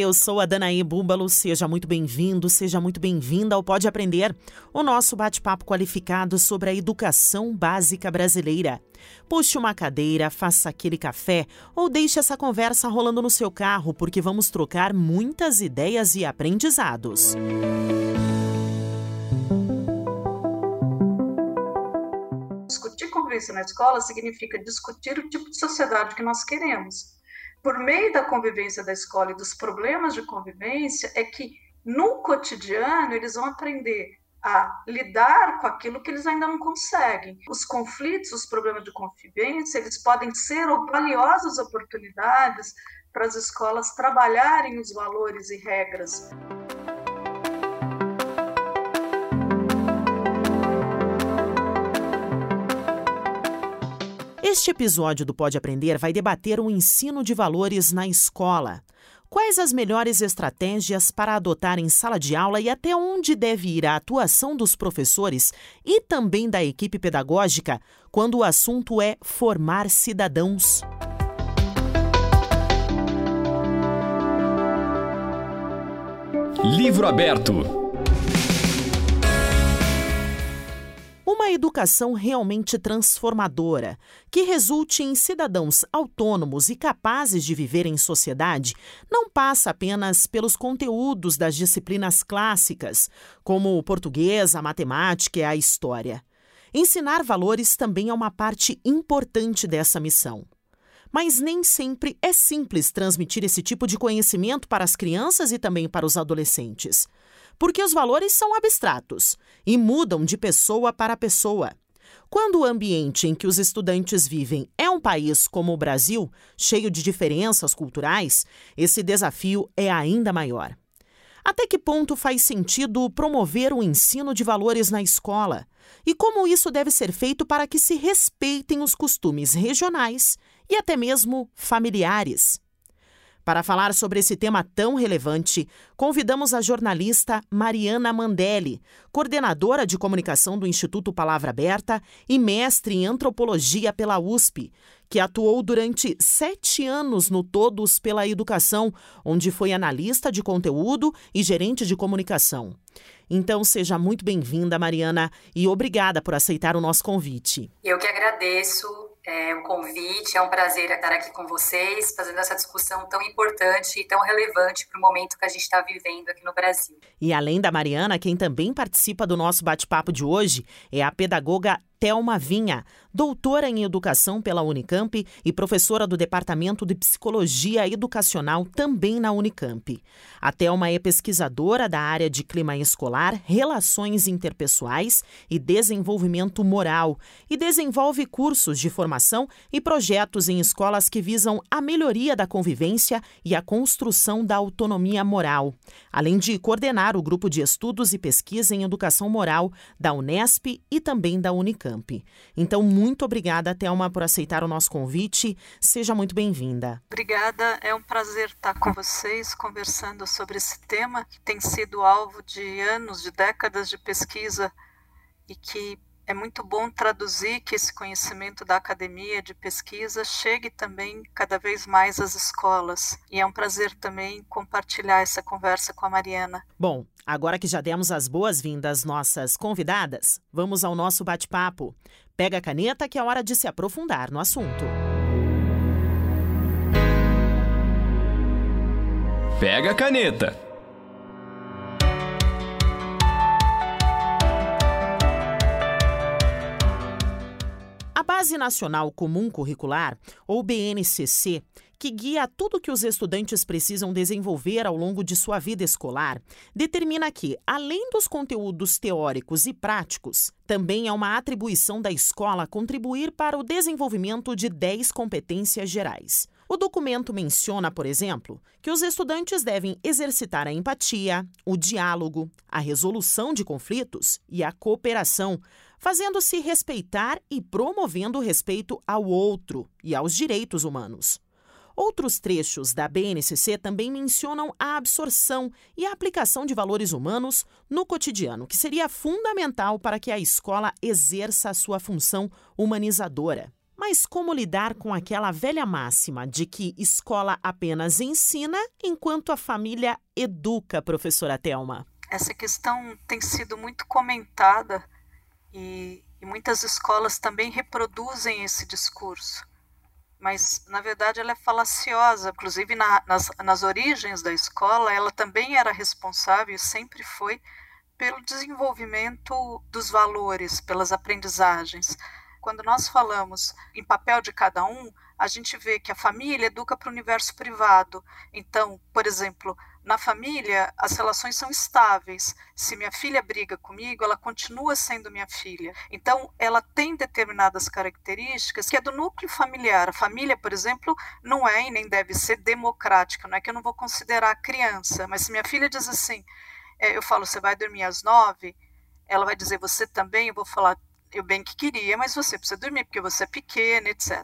Eu sou a Danaí Búbalo. Seja muito bem-vindo, seja muito bem-vinda ao Pode Aprender, o nosso bate-papo qualificado sobre a educação básica brasileira. Puxe uma cadeira, faça aquele café ou deixe essa conversa rolando no seu carro, porque vamos trocar muitas ideias e aprendizados. Discutir convivência na escola significa discutir o tipo de sociedade que nós queremos por meio da convivência da escola e dos problemas de convivência, é que no cotidiano eles vão aprender a lidar com aquilo que eles ainda não conseguem. Os conflitos, os problemas de convivência, eles podem ser valiosas oportunidades para as escolas trabalharem os valores e regras. Este episódio do Pode Aprender vai debater o ensino de valores na escola. Quais as melhores estratégias para adotar em sala de aula e até onde deve ir a atuação dos professores e também da equipe pedagógica quando o assunto é formar cidadãos? Livro aberto. Uma educação realmente transformadora, que resulte em cidadãos autônomos e capazes de viver em sociedade, não passa apenas pelos conteúdos das disciplinas clássicas, como o português, a matemática e a história. Ensinar valores também é uma parte importante dessa missão. Mas nem sempre é simples transmitir esse tipo de conhecimento para as crianças e também para os adolescentes porque os valores são abstratos e mudam de pessoa para pessoa. Quando o ambiente em que os estudantes vivem é um país como o Brasil, cheio de diferenças culturais, esse desafio é ainda maior. Até que ponto faz sentido promover o ensino de valores na escola? E como isso deve ser feito para que se respeitem os costumes regionais e até mesmo familiares? Para falar sobre esse tema tão relevante, convidamos a jornalista Mariana Mandelli, coordenadora de comunicação do Instituto Palavra Aberta e mestre em antropologia pela USP, que atuou durante sete anos no Todos pela Educação, onde foi analista de conteúdo e gerente de comunicação. Então, seja muito bem-vinda, Mariana, e obrigada por aceitar o nosso convite. Eu que agradeço é um convite, é um prazer estar aqui com vocês, fazendo essa discussão tão importante e tão relevante para o momento que a gente está vivendo aqui no Brasil. E além da Mariana, quem também participa do nosso bate-papo de hoje é a pedagoga Thelma Vinha, doutora em educação pela Unicamp e professora do Departamento de Psicologia Educacional também na Unicamp. A Thelma é pesquisadora da área de clima escolar, relações interpessoais e desenvolvimento moral e desenvolve cursos de formação e projetos em escolas que visam a melhoria da convivência e a construção da autonomia moral, além de coordenar o grupo de estudos e pesquisa em educação moral da Unesp e também da Unicamp. Unicamp. Então, muito obrigada, Thelma, por aceitar o nosso convite. Seja muito bem-vinda. Obrigada, é um prazer estar com vocês conversando sobre esse tema que tem sido alvo de anos, de décadas de pesquisa e que é muito bom traduzir que esse conhecimento da academia de pesquisa chegue também cada vez mais às escolas. E é um prazer também compartilhar essa conversa com a Mariana. Bom, agora que já demos as boas-vindas às nossas convidadas, vamos ao nosso bate-papo. Pega a caneta que é hora de se aprofundar no assunto. Pega a caneta. Base Nacional Comum Curricular, ou BNCC, que guia tudo que os estudantes precisam desenvolver ao longo de sua vida escolar, determina que, além dos conteúdos teóricos e práticos, também é uma atribuição da escola contribuir para o desenvolvimento de 10 competências gerais. O documento menciona, por exemplo, que os estudantes devem exercitar a empatia, o diálogo, a resolução de conflitos e a cooperação, fazendo-se respeitar e promovendo o respeito ao outro e aos direitos humanos. Outros trechos da BNCC também mencionam a absorção e a aplicação de valores humanos no cotidiano, que seria fundamental para que a escola exerça a sua função humanizadora. Mas como lidar com aquela velha máxima de que escola apenas ensina enquanto a família educa, professora Telma? Essa questão tem sido muito comentada e, e muitas escolas também reproduzem esse discurso mas na verdade ela é falaciosa. Inclusive na, nas, nas origens da escola, ela também era responsável e sempre foi pelo desenvolvimento dos valores, pelas aprendizagens. Quando nós falamos em papel de cada um, a gente vê que a família educa para o universo privado. Então, por exemplo, na família, as relações são estáveis. Se minha filha briga comigo, ela continua sendo minha filha. Então, ela tem determinadas características que é do núcleo familiar. A família, por exemplo, não é e nem deve ser democrática. Não é que eu não vou considerar a criança, mas se minha filha diz assim, é, eu falo, você vai dormir às nove, ela vai dizer, você também? Eu vou falar, eu bem que queria, mas você precisa dormir porque você é pequena, etc.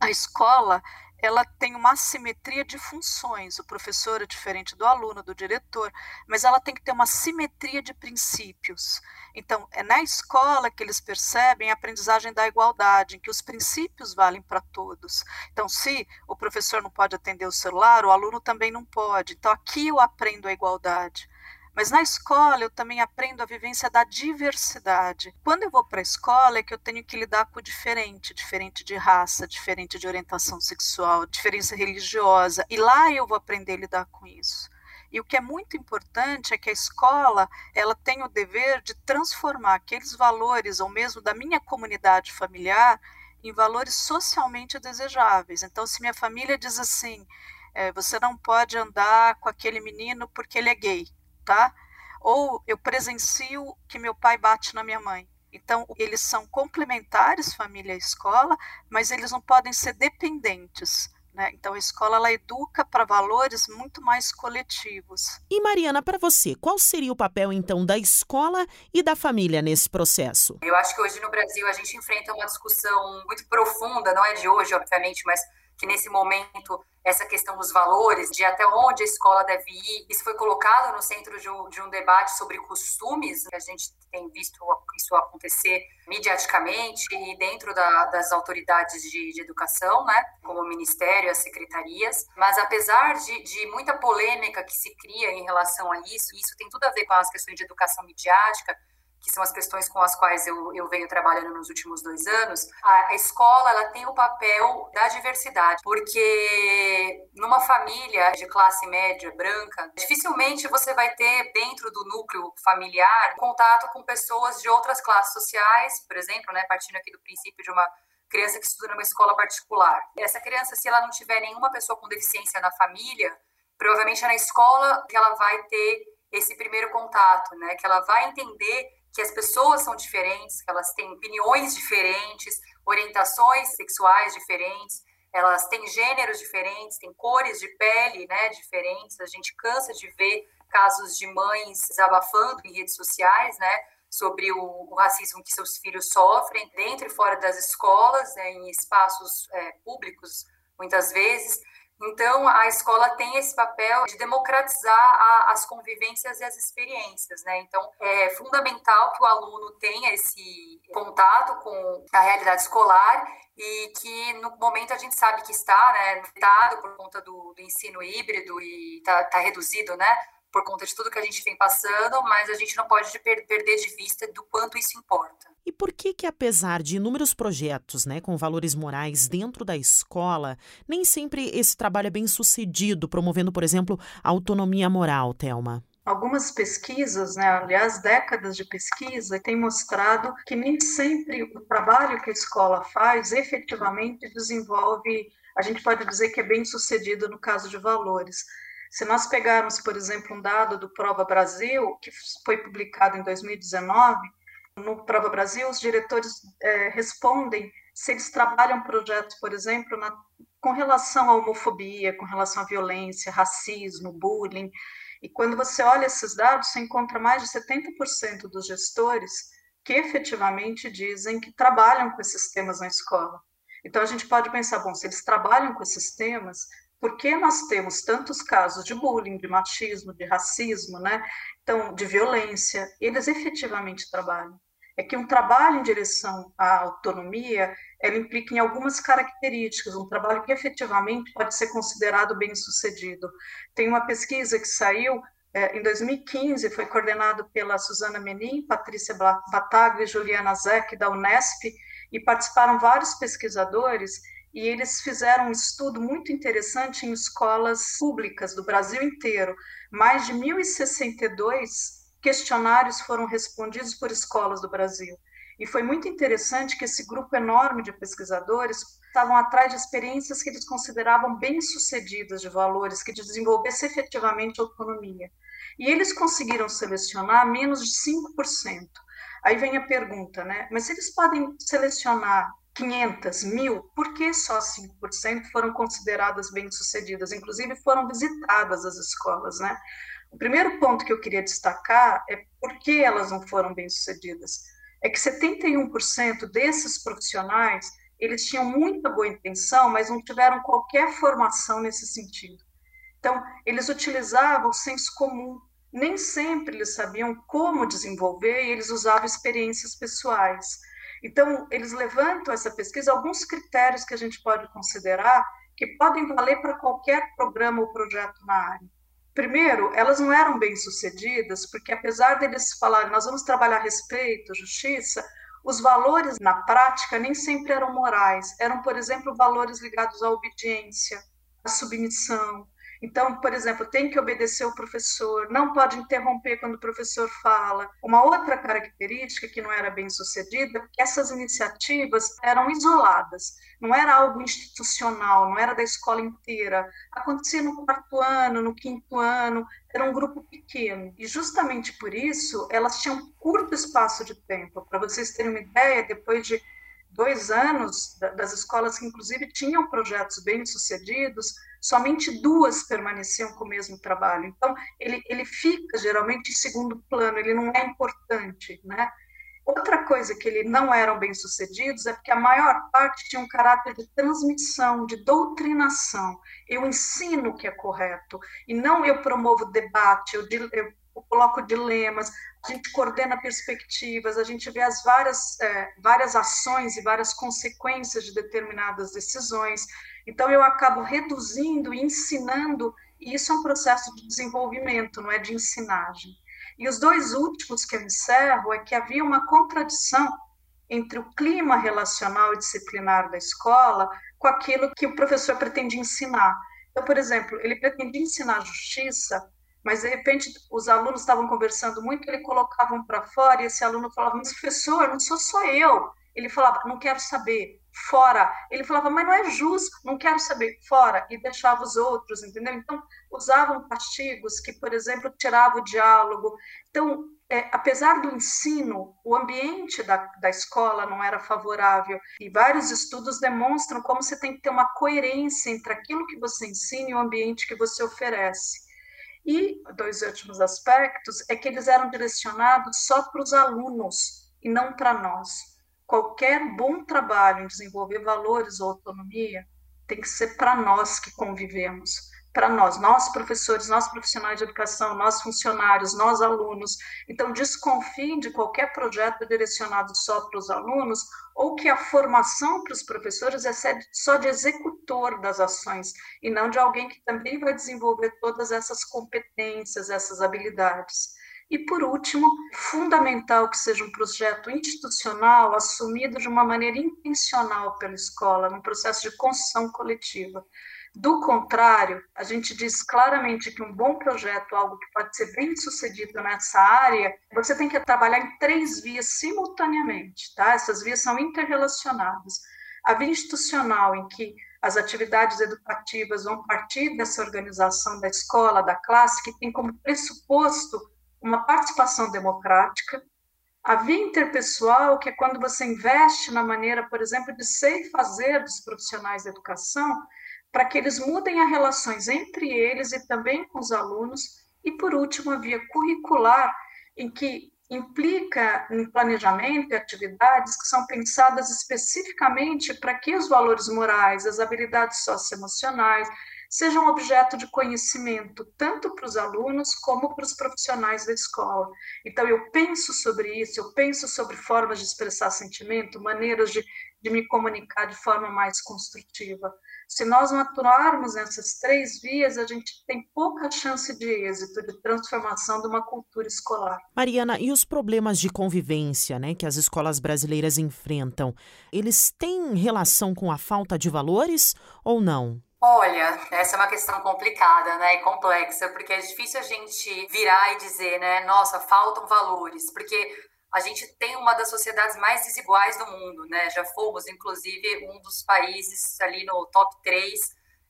A escola ela tem uma assimetria de funções. O professor é diferente do aluno, do diretor, mas ela tem que ter uma simetria de princípios. Então, é na escola que eles percebem a aprendizagem da igualdade, em que os princípios valem para todos. Então, se o professor não pode atender o celular, o aluno também não pode. Então, aqui eu aprendo a igualdade. Mas na escola eu também aprendo a vivência da diversidade. Quando eu vou para a escola é que eu tenho que lidar com o diferente, diferente de raça, diferente de orientação sexual, diferença religiosa. E lá eu vou aprender a lidar com isso. E o que é muito importante é que a escola ela tem o dever de transformar aqueles valores, ou mesmo da minha comunidade familiar, em valores socialmente desejáveis. Então, se minha família diz assim, é, você não pode andar com aquele menino porque ele é gay, tá? Ou eu presencio que meu pai bate na minha mãe. Então, eles são complementares, família e escola, mas eles não podem ser dependentes. Né? Então, a escola ela educa para valores muito mais coletivos. E, Mariana, para você, qual seria o papel, então, da escola e da família nesse processo? Eu acho que hoje no Brasil a gente enfrenta uma discussão muito profunda, não é de hoje, obviamente, mas que nesse momento essa questão dos valores, de até onde a escola deve ir, isso foi colocado no centro de um, de um debate sobre costumes, a gente tem visto isso acontecer mediaticamente e dentro da, das autoridades de, de, educação, né, como o Ministério, as secretarias, mas apesar de, de muita polêmica que se cria em relação a isso, isso tem tudo a ver com as questões de educação midiática, que são as questões com as quais eu, eu venho trabalhando nos últimos dois anos, a, a escola ela tem o papel da diversidade, porque numa família de classe média branca, dificilmente você vai ter dentro do núcleo familiar contato com pessoas de outras classes sociais, por exemplo, né, partindo aqui do princípio de uma criança que estuda numa escola particular. Essa criança, se ela não tiver nenhuma pessoa com deficiência na família, provavelmente é na escola que ela vai ter esse primeiro contato, né? Que ela vai entender que as pessoas são diferentes, que elas têm opiniões diferentes, orientações sexuais diferentes, elas têm gêneros diferentes, têm cores de pele né, diferentes. A gente cansa de ver casos de mães desabafando em redes sociais, né? sobre o, o, racismo que seus filhos sofrem dentro e fora das escolas, né, em espaços é, públicos, muitas vezes. Então, a escola tem esse papel de democratizar a, as convivências e as experiências, né? Então, é fundamental que o aluno tenha esse contato com a realidade escolar e que no momento a gente sabe que está, né, limitado por conta do, do ensino híbrido e está tá reduzido, né, por conta de tudo que a gente vem passando, mas a gente não pode perder de vista do quanto isso importa. E por que que apesar de inúmeros projetos, né, com valores morais dentro da escola, nem sempre esse trabalho é bem sucedido, promovendo, por exemplo, a autonomia moral, Telma? Algumas pesquisas, né, aliás, décadas de pesquisa, têm mostrado que nem sempre o trabalho que a escola faz efetivamente desenvolve, a gente pode dizer que é bem sucedido no caso de valores. Se nós pegarmos, por exemplo, um dado do Prova Brasil, que foi publicado em 2019, no Prova Brasil, os diretores é, respondem se eles trabalham projetos, por exemplo, na, com relação à homofobia, com relação à violência, racismo, bullying. E quando você olha esses dados, você encontra mais de 70% dos gestores que efetivamente dizem que trabalham com esses temas na escola. Então a gente pode pensar, bom, se eles trabalham com esses temas, por que nós temos tantos casos de bullying, de machismo, de racismo, né? Então, de violência, eles efetivamente trabalham. É que um trabalho em direção à autonomia, ela implica em algumas características, um trabalho que efetivamente pode ser considerado bem-sucedido. Tem uma pesquisa que saiu é, em 2015, foi coordenado pela Suzana Menin, Patrícia Bataglia e Juliana Zeck, da Unesp, e participaram vários pesquisadores, e eles fizeram um estudo muito interessante em escolas públicas do Brasil inteiro. Mais de 1.062 questionários foram respondidos por escolas do Brasil. E foi muito interessante que esse grupo enorme de pesquisadores estavam atrás de experiências que eles consideravam bem-sucedidas de valores, que desenvolvessem efetivamente autonomia. E eles conseguiram selecionar menos de 5%. Aí vem a pergunta, né? Mas eles podem selecionar 500, mil, por que só 5% foram consideradas bem-sucedidas? Inclusive foram visitadas as escolas, né? O primeiro ponto que eu queria destacar é por que elas não foram bem-sucedidas. É que 71% desses profissionais, eles tinham muita boa intenção, mas não tiveram qualquer formação nesse sentido. Então, eles utilizavam o senso comum, nem sempre eles sabiam como desenvolver e eles usavam experiências pessoais. Então, eles levantam essa pesquisa alguns critérios que a gente pode considerar que podem valer para qualquer programa ou projeto na área. Primeiro, elas não eram bem sucedidas, porque apesar deles falarem, nós vamos trabalhar respeito, justiça, os valores na prática nem sempre eram morais. Eram, por exemplo, valores ligados à obediência, à submissão, então, por exemplo, tem que obedecer o professor, não pode interromper quando o professor fala. Uma outra característica que não era bem sucedida, que essas iniciativas eram isoladas, não era algo institucional, não era da escola inteira. Acontecia no quarto ano, no quinto ano, era um grupo pequeno. E justamente por isso, elas tinham curto espaço de tempo. Para vocês terem uma ideia, depois de dois anos das escolas que, inclusive, tinham projetos bem-sucedidos, somente duas permaneciam com o mesmo trabalho. Então, ele, ele fica geralmente em segundo plano, ele não é importante, né? Outra coisa que ele não eram bem sucedidos é porque a maior parte tinha um caráter de transmissão, de doutrinação. Eu ensino o que é correto e não eu promovo debate, eu eu coloco dilemas, a gente coordena perspectivas, a gente vê as várias, é, várias ações e várias consequências de determinadas decisões. Então, eu acabo reduzindo e ensinando, e isso é um processo de desenvolvimento, não é de ensinagem. E os dois últimos que eu encerro é que havia uma contradição entre o clima relacional e disciplinar da escola com aquilo que o professor pretende ensinar. Então, por exemplo, ele pretende ensinar justiça, mas de repente os alunos estavam conversando muito, ele colocava um para fora e esse aluno falava: Mas professor, não sou só eu. Ele falava: Não quero saber, fora. Ele falava: Mas não é justo, não quero saber, fora. E deixava os outros, entendeu? Então, usavam castigos que, por exemplo, tiravam o diálogo. Então, é, apesar do ensino, o ambiente da, da escola não era favorável. E vários estudos demonstram como você tem que ter uma coerência entre aquilo que você ensina e o ambiente que você oferece. E dois últimos aspectos é que eles eram direcionados só para os alunos e não para nós. Qualquer bom trabalho em desenvolver valores ou autonomia tem que ser para nós que convivemos para nós, nós professores, nós profissionais de educação, nós funcionários, nós alunos. Então, desconfie de qualquer projeto direcionado só para os alunos ou que a formação para os professores é só de executor das ações e não de alguém que também vai desenvolver todas essas competências, essas habilidades. E, por último, fundamental que seja um projeto institucional assumido de uma maneira intencional pela escola, num processo de construção coletiva. Do contrário, a gente diz claramente que um bom projeto, algo que pode ser bem sucedido nessa área, você tem que trabalhar em três vias simultaneamente, tá? Essas vias são interrelacionadas. A via institucional, em que as atividades educativas vão partir dessa organização da escola, da classe, que tem como pressuposto uma participação democrática. A via interpessoal, que é quando você investe na maneira, por exemplo, de ser e fazer dos profissionais da educação, para que eles mudem as relações entre eles e também com os alunos. E, por último, a via curricular, em que implica em planejamento e atividades que são pensadas especificamente para que os valores morais, as habilidades socioemocionais sejam objeto de conhecimento tanto para os alunos como para os profissionais da escola. Então, eu penso sobre isso, eu penso sobre formas de expressar sentimento, maneiras de, de me comunicar de forma mais construtiva. Se nós não atuarmos nessas três vias, a gente tem pouca chance de êxito, de transformação de uma cultura escolar. Mariana, e os problemas de convivência né, que as escolas brasileiras enfrentam, eles têm relação com a falta de valores ou não? Olha, essa é uma questão complicada, né, e complexa, porque é difícil a gente virar e dizer, né, nossa, faltam valores, porque a gente tem uma das sociedades mais desiguais do mundo, né? Já fomos, inclusive, um dos países ali no top 3.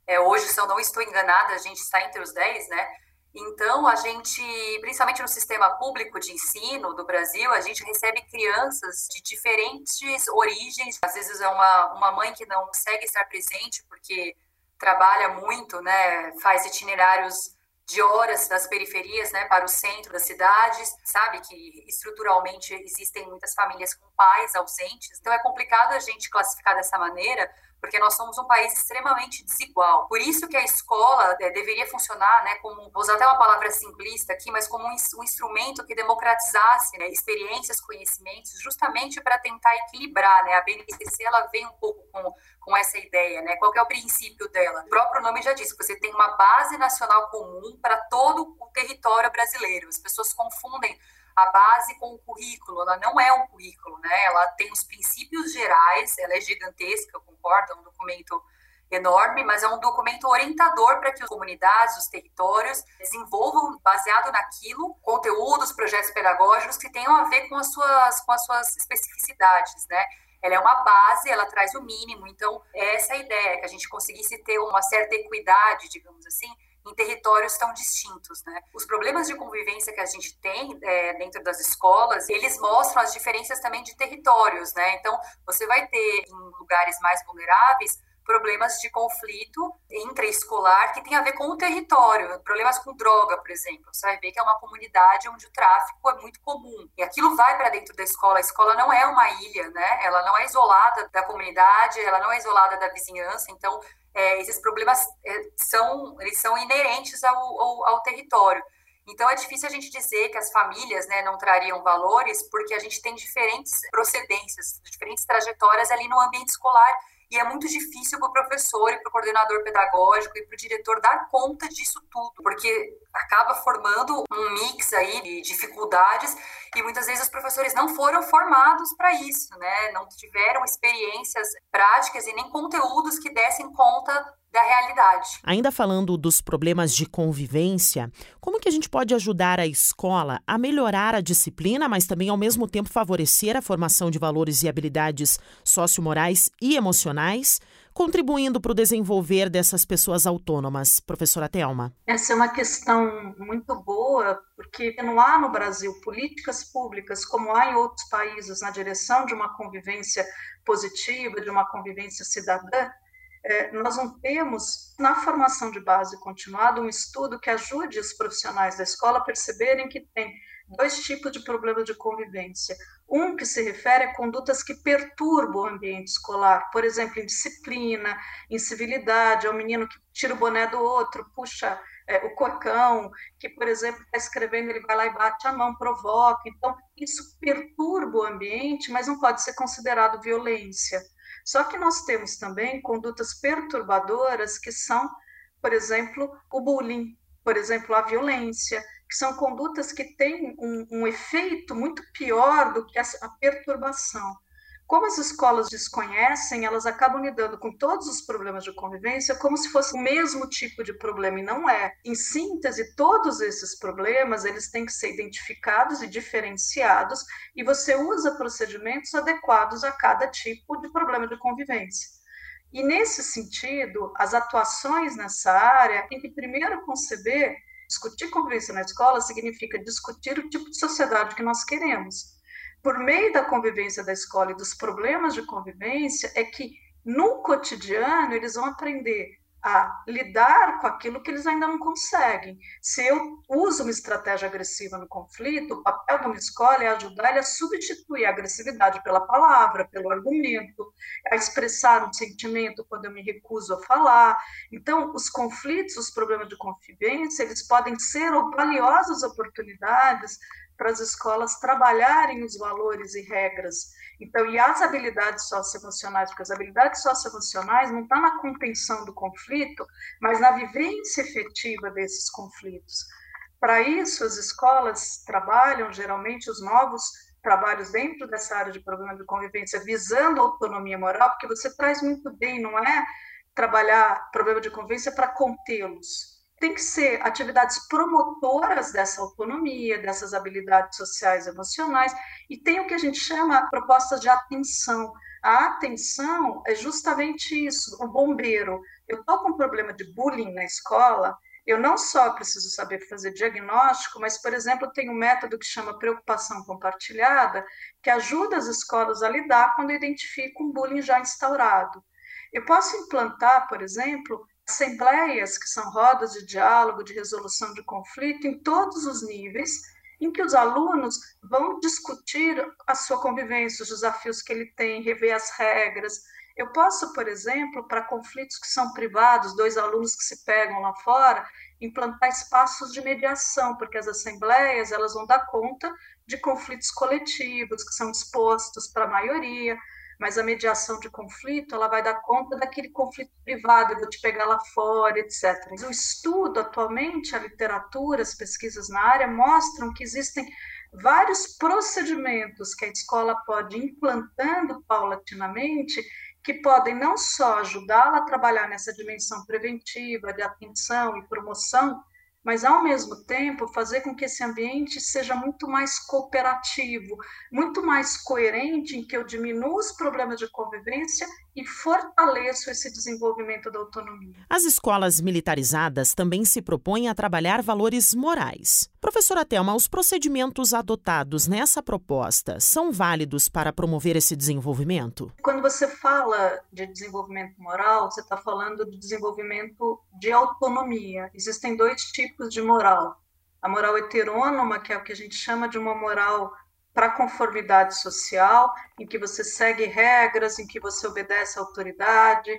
É, hoje, se eu não estou enganada, a gente está entre os 10, né? Então, a gente, principalmente no sistema público de ensino do Brasil, a gente recebe crianças de diferentes origens. Às vezes é uma, uma mãe que não consegue estar presente porque trabalha muito, né? Faz itinerários de horas das periferias né, para o centro das cidades, sabe que estruturalmente existem muitas famílias com pais ausentes, então é complicado a gente classificar dessa maneira, porque nós somos um país extremamente desigual. Por isso que a escola é, deveria funcionar, né, como, vou usar até uma palavra simplista aqui, mas como um, um instrumento que democratizasse né, experiências, conhecimentos, justamente para tentar equilibrar, né, a BNCC ela vem um pouco com, com essa ideia, né, qual é o princípio dela? O próprio nome já diz, você tem uma base nacional comum para todo o território brasileiro. As pessoas confundem a base com o currículo, ela não é um currículo, né? Ela tem os princípios gerais, ela é gigantesca, é um documento enorme, mas é um documento orientador para que as comunidades, os territórios desenvolvam, baseado naquilo, conteúdos, projetos pedagógicos que tenham a ver com as suas, com as suas especificidades, né? Ela é uma base, ela traz o mínimo, então essa é a ideia, que a gente conseguisse ter uma certa equidade, digamos assim, em territórios tão distintos, né? Os problemas de convivência que a gente tem é, dentro das escolas, eles mostram as diferenças também de territórios, né? Então, você vai ter em lugares mais vulneráveis problemas de conflito intraescolar que tem a ver com o território, problemas com droga, por exemplo. Você vai ver que é uma comunidade onde o tráfico é muito comum. E aquilo vai para dentro da escola. A escola não é uma ilha, né? Ela não é isolada da comunidade, ela não é isolada da vizinhança. Então, é, esses problemas é, são, eles são inerentes ao, ao, ao, território. Então, é difícil a gente dizer que as famílias né, não trariam valores, porque a gente tem diferentes procedências, diferentes trajetórias ali no ambiente escolar e é muito difícil para o professor e para o coordenador pedagógico e para o diretor dar conta disso tudo, porque acaba formando um mix aí de dificuldades e muitas vezes os professores não foram formados para isso, né? Não tiveram experiências práticas e nem conteúdos que dessem conta da realidade. Ainda falando dos problemas de convivência, como que a gente pode ajudar a escola a melhorar a disciplina, mas também ao mesmo tempo favorecer a formação de valores e habilidades sociomorais e emocionais, contribuindo para o desenvolver dessas pessoas autônomas? Professora Thelma. Essa é uma questão muito boa, porque não há no Brasil políticas públicas como há em outros países na direção de uma convivência positiva, de uma convivência cidadã, nós não temos, na formação de base continuada, um estudo que ajude os profissionais da escola a perceberem que tem dois tipos de problemas de convivência. Um que se refere a condutas que perturbam o ambiente escolar, por exemplo, indisciplina, incivilidade, é o menino que tira o boné do outro, puxa é, o cocão, que, por exemplo, está escrevendo, ele vai lá e bate a mão, provoca. Então, isso perturba o ambiente, mas não pode ser considerado violência. Só que nós temos também condutas perturbadoras que são, por exemplo, o bullying, por exemplo, a violência, que são condutas que têm um, um efeito muito pior do que a, a perturbação. Como as escolas desconhecem, elas acabam lidando com todos os problemas de convivência como se fosse o mesmo tipo de problema, e não é. Em síntese, todos esses problemas, eles têm que ser identificados e diferenciados, e você usa procedimentos adequados a cada tipo de problema de convivência. E nesse sentido, as atuações nessa área têm que primeiro conceber, discutir convivência na escola significa discutir o tipo de sociedade que nós queremos por meio da convivência da escola e dos problemas de convivência, é que no cotidiano eles vão aprender a lidar com aquilo que eles ainda não conseguem. Se eu uso uma estratégia agressiva no conflito, o papel de uma escola é ajudar ele a substituir a agressividade pela palavra, pelo argumento, a expressar um sentimento quando eu me recuso a falar. Então, os conflitos, os problemas de convivência, eles podem ser valiosas oportunidades para as escolas trabalharem os valores e regras. Então, e as habilidades socioemocionais, porque as habilidades socioemocionais não estão tá na contenção do conflito, mas na vivência efetiva desses conflitos. Para isso, as escolas trabalham, geralmente, os novos trabalhos dentro dessa área de problema de convivência, visando a autonomia moral, porque você traz muito bem, não é trabalhar problema de convivência para contê-los, tem que ser atividades promotoras dessa autonomia, dessas habilidades sociais e emocionais, e tem o que a gente chama propostas de atenção. A atenção é justamente isso, o bombeiro. Eu estou com um problema de bullying na escola, eu não só preciso saber fazer diagnóstico, mas, por exemplo, tem um método que chama preocupação compartilhada, que ajuda as escolas a lidar quando identificam um bullying já instaurado. Eu posso implantar, por exemplo, assembleias, que são rodas de diálogo, de resolução de conflito, em todos os níveis, em que os alunos vão discutir a sua convivência, os desafios que ele tem, rever as regras. Eu posso, por exemplo, para conflitos que são privados, dois alunos que se pegam lá fora, implantar espaços de mediação, porque as assembleias elas vão dar conta de conflitos coletivos que são expostos para a maioria mas a mediação de conflito ela vai dar conta daquele conflito privado, eu vou te pegar lá fora, etc. O estudo atualmente, a literatura, as pesquisas na área mostram que existem vários procedimentos que a escola pode ir implantando paulatinamente que podem não só ajudá-la a trabalhar nessa dimensão preventiva de atenção e promoção mas ao mesmo tempo fazer com que esse ambiente seja muito mais cooperativo, muito mais coerente, em que eu diminua os problemas de convivência e fortaleço esse desenvolvimento da autonomia. As escolas militarizadas também se propõem a trabalhar valores morais. Professora Thelma, os procedimentos adotados nessa proposta são válidos para promover esse desenvolvimento? Quando você fala de desenvolvimento moral, você está falando de desenvolvimento de autonomia. Existem dois tipos de moral. A moral heterônoma, que é o que a gente chama de uma moral para conformidade social, em que você segue regras, em que você obedece à autoridade,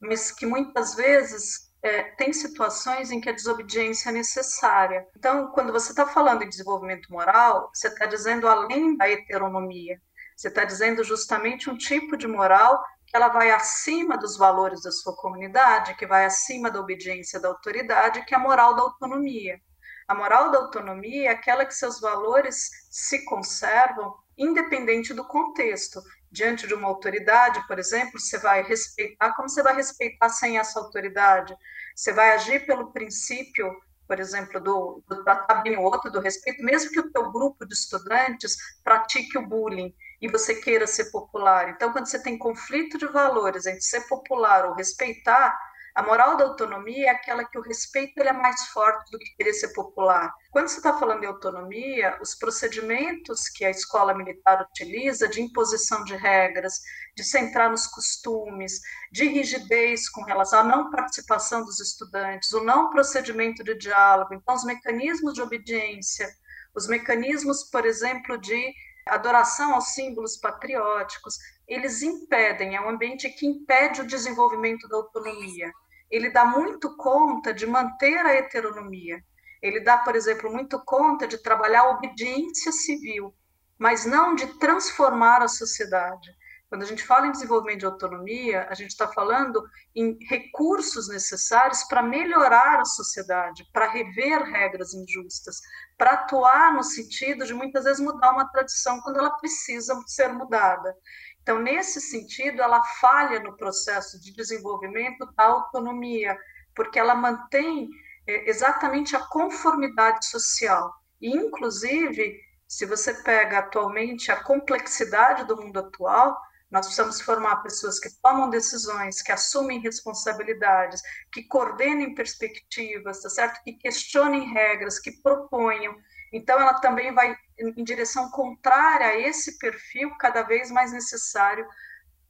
mas que muitas vezes é, tem situações em que a desobediência é necessária. Então, quando você está falando em desenvolvimento moral, você está dizendo além da heteronomia, você está dizendo justamente um tipo de moral ela vai acima dos valores da sua comunidade, que vai acima da obediência da autoridade, que é a moral da autonomia. A moral da autonomia é aquela que seus valores se conservam independente do contexto. Diante de uma autoridade, por exemplo, você vai respeitar, como você vai respeitar sem essa autoridade? Você vai agir pelo princípio, por exemplo, do, do tratar bem o outro, do respeito, mesmo que o teu grupo de estudantes pratique o bullying e você queira ser popular. Então, quando você tem conflito de valores entre ser popular ou respeitar, a moral da autonomia é aquela que o respeito ele é mais forte do que querer ser popular. Quando você está falando de autonomia, os procedimentos que a escola militar utiliza de imposição de regras, de centrar nos costumes, de rigidez com relação à não participação dos estudantes, o não procedimento de diálogo, então os mecanismos de obediência, os mecanismos, por exemplo, de adoração aos símbolos patrióticos, eles impedem, é um ambiente que impede o desenvolvimento da autonomia ele dá muito conta de manter a heteronomia. Ele dá, por exemplo, muito conta de trabalhar a obediência civil, mas não de transformar a sociedade. Quando a gente fala em desenvolvimento de autonomia, a gente está falando em recursos necessários para melhorar a sociedade, para rever regras injustas, para atuar no sentido de muitas vezes mudar uma tradição quando ela precisa ser mudada. Então, nesse sentido, ela falha no processo de desenvolvimento da autonomia, porque ela mantém é, exatamente a conformidade social. E, inclusive, se você pega atualmente a complexidade do mundo atual, nós precisamos formar pessoas que tomam decisões, que assumem responsabilidades, que coordenem perspectivas, tá certo? Que questionem regras, que proponham. Então, ela também vai em direção contrária a esse perfil cada vez mais necessário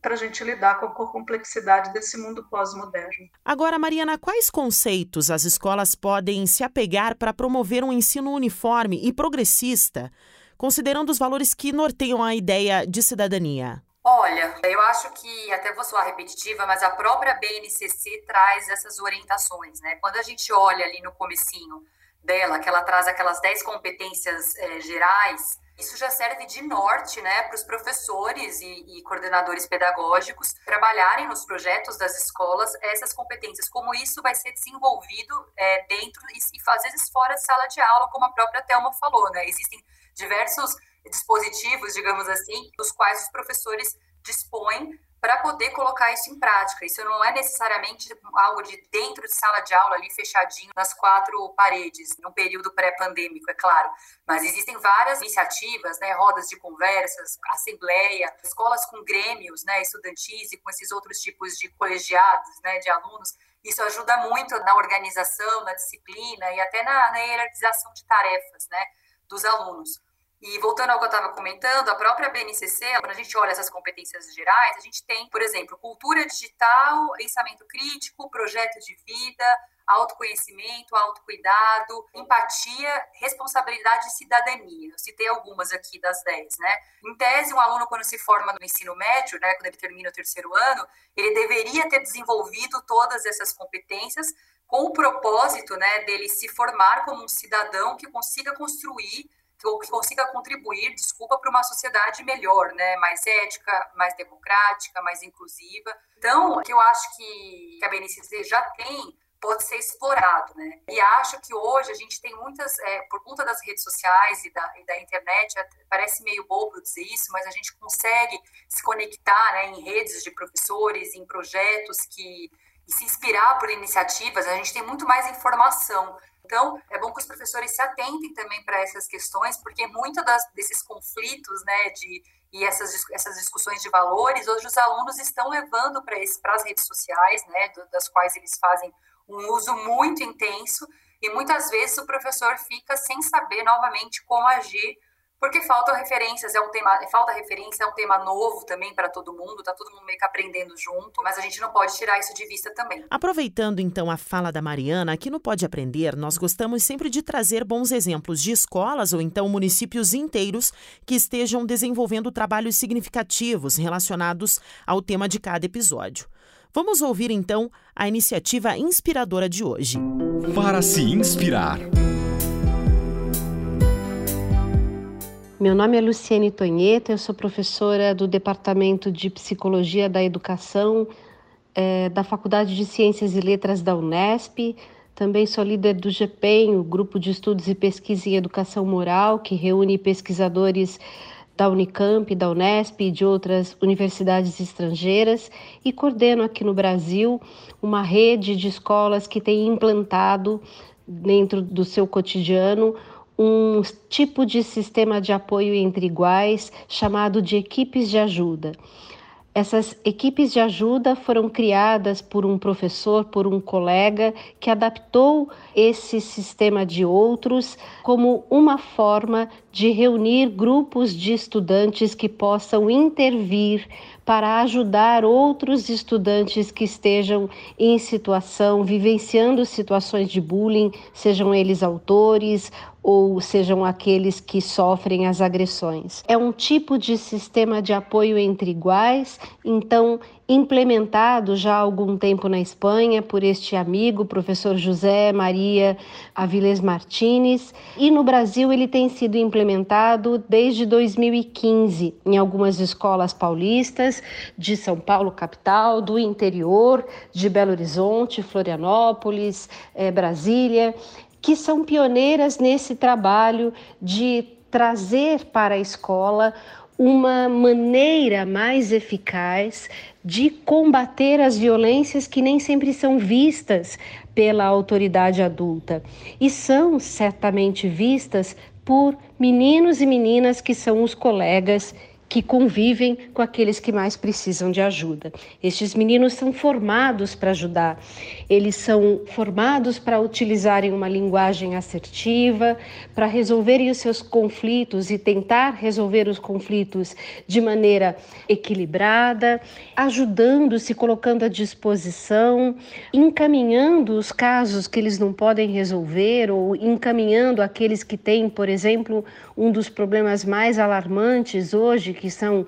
para a gente lidar com a complexidade desse mundo pós-moderno. Agora, Mariana, quais conceitos as escolas podem se apegar para promover um ensino uniforme e progressista, considerando os valores que norteiam a ideia de cidadania? Olha, eu acho que, até vou soar repetitiva, mas a própria BNCC traz essas orientações, né? Quando a gente olha ali no comecinho dela, que ela traz aquelas 10 competências é, gerais, isso já serve de norte né, para os professores e, e, coordenadores pedagógicos trabalharem nos projetos das escolas essas competências, como isso vai ser desenvolvido é, dentro e, e às vezes fora de sala de aula, como a própria Thelma falou. Né? Existem diversos dispositivos, digamos assim, dos quais os professores dispõem para poder colocar isso em prática. Isso não é necessariamente algo de dentro de sala de aula ali fechadinho nas quatro paredes, num período pré-pandêmico, é claro. Mas existem várias iniciativas, né, rodas de conversas, assembleia, escolas com grêmios, né, estudantis e com esses outros tipos de colegiados, né, de alunos. Isso ajuda muito na organização, na disciplina e até na, na hierarquização de tarefas, né, dos alunos. E voltando ao que eu estava comentando, a própria BNCC, quando a gente olha essas competências gerais, a gente tem, por exemplo, cultura digital, pensamento crítico, projeto de vida, autoconhecimento, autocuidado, empatia, responsabilidade e cidadania. Eu citei algumas aqui das 10, né? Em tese, um aluno, quando se forma no ensino médio, né, quando ele termina o terceiro ano, ele deveria ter desenvolvido todas essas competências com o propósito né, dele se formar como um cidadão que consiga construir que consiga contribuir, desculpa, para uma sociedade melhor, né? mais ética, mais democrática, mais inclusiva. Então, o que eu acho que, a BNCC já tem pode ser explorado, né? E acho que hoje a gente tem muitas, é, por conta das redes sociais e da, e da internet, parece meio bobo dizer isso, mas a gente consegue se conectar né, em redes de professores, em projetos que e se inspirar por iniciativas, a gente tem muito mais informação. Então, é bom que os professores se atentem também para essas questões, porque muito das, desses conflitos, né, de, e essas, essas discussões de valores, hoje os alunos estão levando para as redes sociais, né, das quais eles fazem um uso muito intenso, e muitas vezes o professor fica sem saber novamente como agir porque faltam referências, é um tema, falta referência, é um tema novo também para todo mundo, tá todo mundo meio que aprendendo junto, mas a gente não pode tirar isso de vista também. Aproveitando então a fala da Mariana, aqui no Pode Aprender, nós gostamos sempre de trazer bons exemplos de escolas ou então municípios inteiros que estejam desenvolvendo trabalhos significativos relacionados ao tema de cada episódio. Vamos ouvir então a iniciativa inspiradora de hoje. Para se inspirar. Meu nome é Luciene Tonheta, eu sou professora do Departamento de Psicologia da Educação é, da Faculdade de Ciências e Letras da Unesp. Também sou líder do GPEM, o Grupo de Estudos e Pesquisa em Educação Moral, que reúne pesquisadores da Unicamp, da Unesp e de outras universidades estrangeiras, e coordeno aqui no Brasil uma rede de escolas que tem implantado dentro do seu cotidiano um tipo de sistema de apoio entre iguais chamado de equipes de ajuda. Essas equipes de ajuda foram criadas por um professor, por um colega que adaptou esse sistema de outros como uma forma de reunir grupos de estudantes que possam intervir para ajudar outros estudantes que estejam em situação, vivenciando situações de bullying, sejam eles autores ou sejam aqueles que sofrem as agressões. É um tipo de sistema de apoio entre iguais, então implementado já há algum tempo na Espanha por este amigo, professor José Maria Aviles Martínez, e no Brasil ele tem sido implementado desde 2015 em algumas escolas paulistas de São Paulo capital, do interior, de Belo Horizonte, Florianópolis, eh, Brasília, que são pioneiras nesse trabalho de trazer para a escola uma maneira mais eficaz de combater as violências que nem sempre são vistas pela autoridade adulta. E são certamente vistas por meninos e meninas que são os colegas que convivem com aqueles que mais precisam de ajuda. Estes meninos são formados para ajudar, eles são formados para utilizarem uma linguagem assertiva, para resolverem os seus conflitos e tentar resolver os conflitos de maneira equilibrada, ajudando, se colocando à disposição, encaminhando os casos que eles não podem resolver ou encaminhando aqueles que têm, por exemplo, um dos problemas mais alarmantes hoje, que são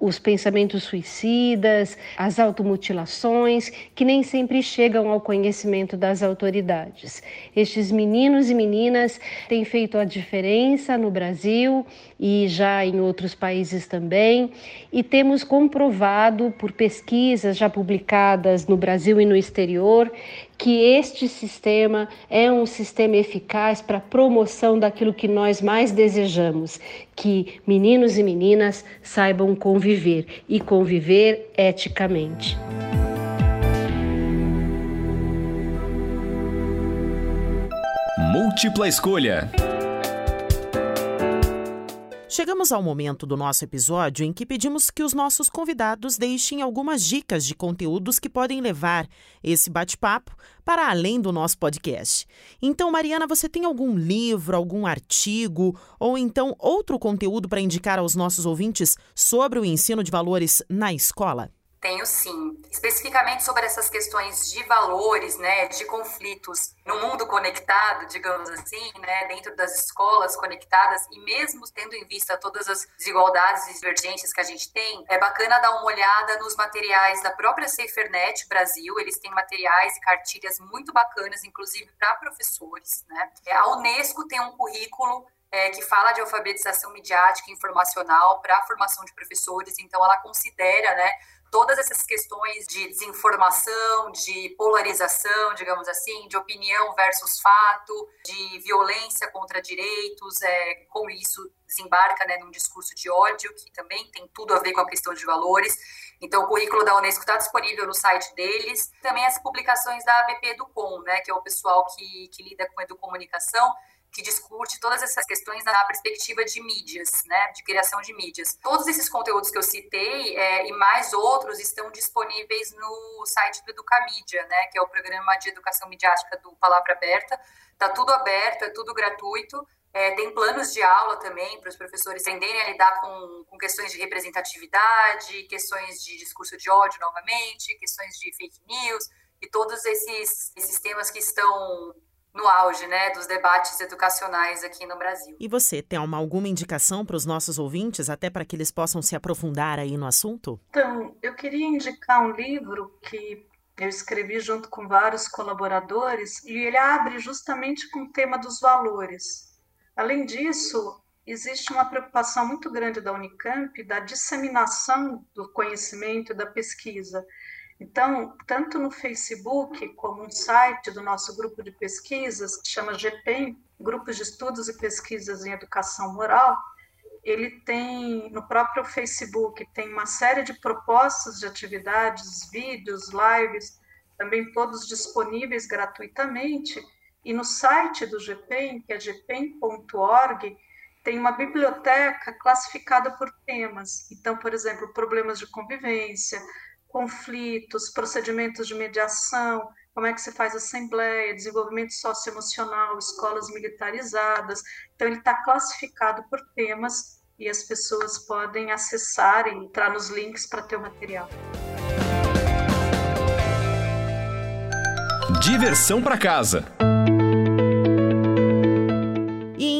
os pensamentos suicidas, as automutilações, que nem sempre chegam ao conhecimento das autoridades. Estes meninos e meninas têm feito a diferença no Brasil e já em outros países também, e temos comprovado por pesquisas já publicadas no Brasil e no exterior que este sistema é um sistema eficaz para a promoção daquilo que nós mais desejamos, que meninos e meninas saibam conviver e conviver eticamente. Múltipla escolha. Chegamos ao momento do nosso episódio em que pedimos que os nossos convidados deixem algumas dicas de conteúdos que podem levar esse bate-papo para além do nosso podcast. Então, Mariana, você tem algum livro, algum artigo ou então outro conteúdo para indicar aos nossos ouvintes sobre o ensino de valores na escola? Tenho sim. Especificamente sobre essas questões de valores, né, de conflitos no mundo conectado, digamos assim, né, dentro das escolas conectadas e mesmo tendo em vista todas as desigualdades e divergências que a gente tem, é bacana dar uma olhada nos materiais da própria SaferNet Brasil. Eles têm materiais e cartilhas muito bacanas, inclusive para professores, né. A UNESCO tem um currículo é, que fala de alfabetização midiática e informacional para a formação de professores, então ela considera, né, todas essas questões de desinformação, de polarização, digamos assim, de opinião versus fato, de violência contra direitos, é, como isso desembarca né, num discurso de ódio, que também tem tudo a ver com a questão de valores. Então, o currículo da Unesco está disponível no site deles. Também as publicações da ABP Educom, né, que é o pessoal que, que lida com educomunicação, que discute todas essas questões na perspectiva de mídias, né, de criação de mídias. Todos esses conteúdos que eu citei é, e mais outros estão disponíveis no site do Educamídia, né, que é o programa de educação midiática do Palavra Aberta. Tá tudo aberto, é tudo gratuito. É, tem planos de aula também para os professores aprenderem a lidar com, com questões de representatividade, questões de discurso de ódio novamente, questões de fake news e todos esses, esses temas que estão no auge né, dos debates educacionais aqui no Brasil. E você, tem uma, alguma indicação para os nossos ouvintes, até para que eles possam se aprofundar aí no assunto? Então, eu queria indicar um livro que eu escrevi junto com vários colaboradores e ele abre justamente com o tema dos valores. Além disso, existe uma preocupação muito grande da Unicamp da disseminação do conhecimento e da pesquisa. Então, tanto no Facebook como no site do nosso grupo de pesquisas, que chama GPEM, Grupos de Estudos e Pesquisas em Educação Moral, ele tem no próprio Facebook tem uma série de propostas de atividades, vídeos, lives, também todos disponíveis gratuitamente. E no site do GPEM, que é gpem.org, tem uma biblioteca classificada por temas. Então, por exemplo, problemas de convivência, conflitos, procedimentos de mediação, como é que se faz assembleia, desenvolvimento socioemocional, escolas militarizadas. Então, ele está classificado por temas e as pessoas podem acessar e entrar nos links para ter o material. Diversão para casa.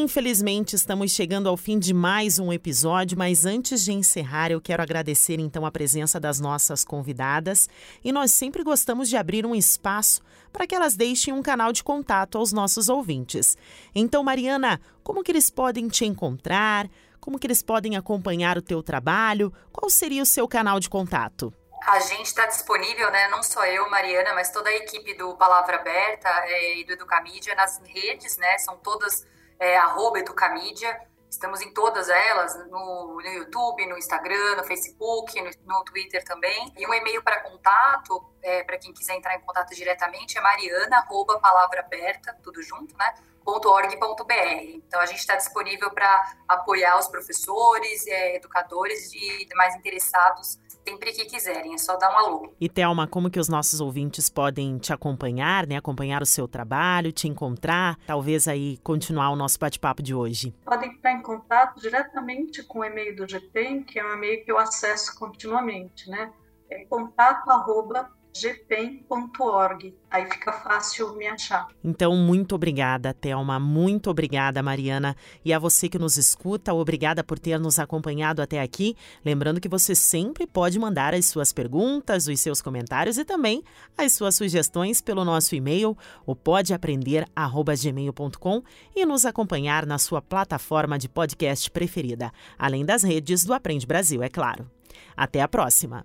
Infelizmente, estamos chegando ao fim de mais um episódio, mas antes de encerrar, eu quero agradecer então a presença das nossas convidadas e nós sempre gostamos de abrir um espaço para que elas deixem um canal de contato aos nossos ouvintes. Então, Mariana, como que eles podem te encontrar? Como que eles podem acompanhar o teu trabalho? Qual seria o seu canal de contato? A gente está disponível, né? Não só eu, Mariana, mas toda a equipe do Palavra Aberta é, e do Educamídia nas redes, né? São todas é arroba Educamídia. Estamos em todas elas, no, no YouTube, no Instagram, no Facebook, no, no Twitter também. E um e-mail para contato é, para quem quiser entrar em contato diretamente, é mariana, arroba, palavra aberta, tudo junto, né? .org.br. Então a gente está disponível para apoiar os professores, é, educadores e demais interessados sempre que quiserem, é só dar um alô. E Thelma, como que os nossos ouvintes podem te acompanhar, né? Acompanhar o seu trabalho, te encontrar, talvez aí continuar o nosso bate-papo de hoje? Podem entrar em contato diretamente com o e-mail do GPEM, que é um e-mail que eu acesso continuamente, né? É contato arroba gpen.org. Aí fica fácil me achar. Então, muito obrigada, Thelma. Muito obrigada, Mariana. E a você que nos escuta, obrigada por ter nos acompanhado até aqui. Lembrando que você sempre pode mandar as suas perguntas, os seus comentários e também as suas sugestões pelo nosso e-mail, o podeaprender.gmail.com e nos acompanhar na sua plataforma de podcast preferida, além das redes do Aprende Brasil, é claro. Até a próxima!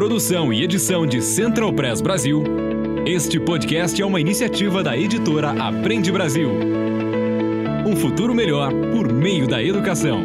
Produção e edição de Central Press Brasil, este podcast é uma iniciativa da editora Aprende Brasil. Um futuro melhor por meio da educação.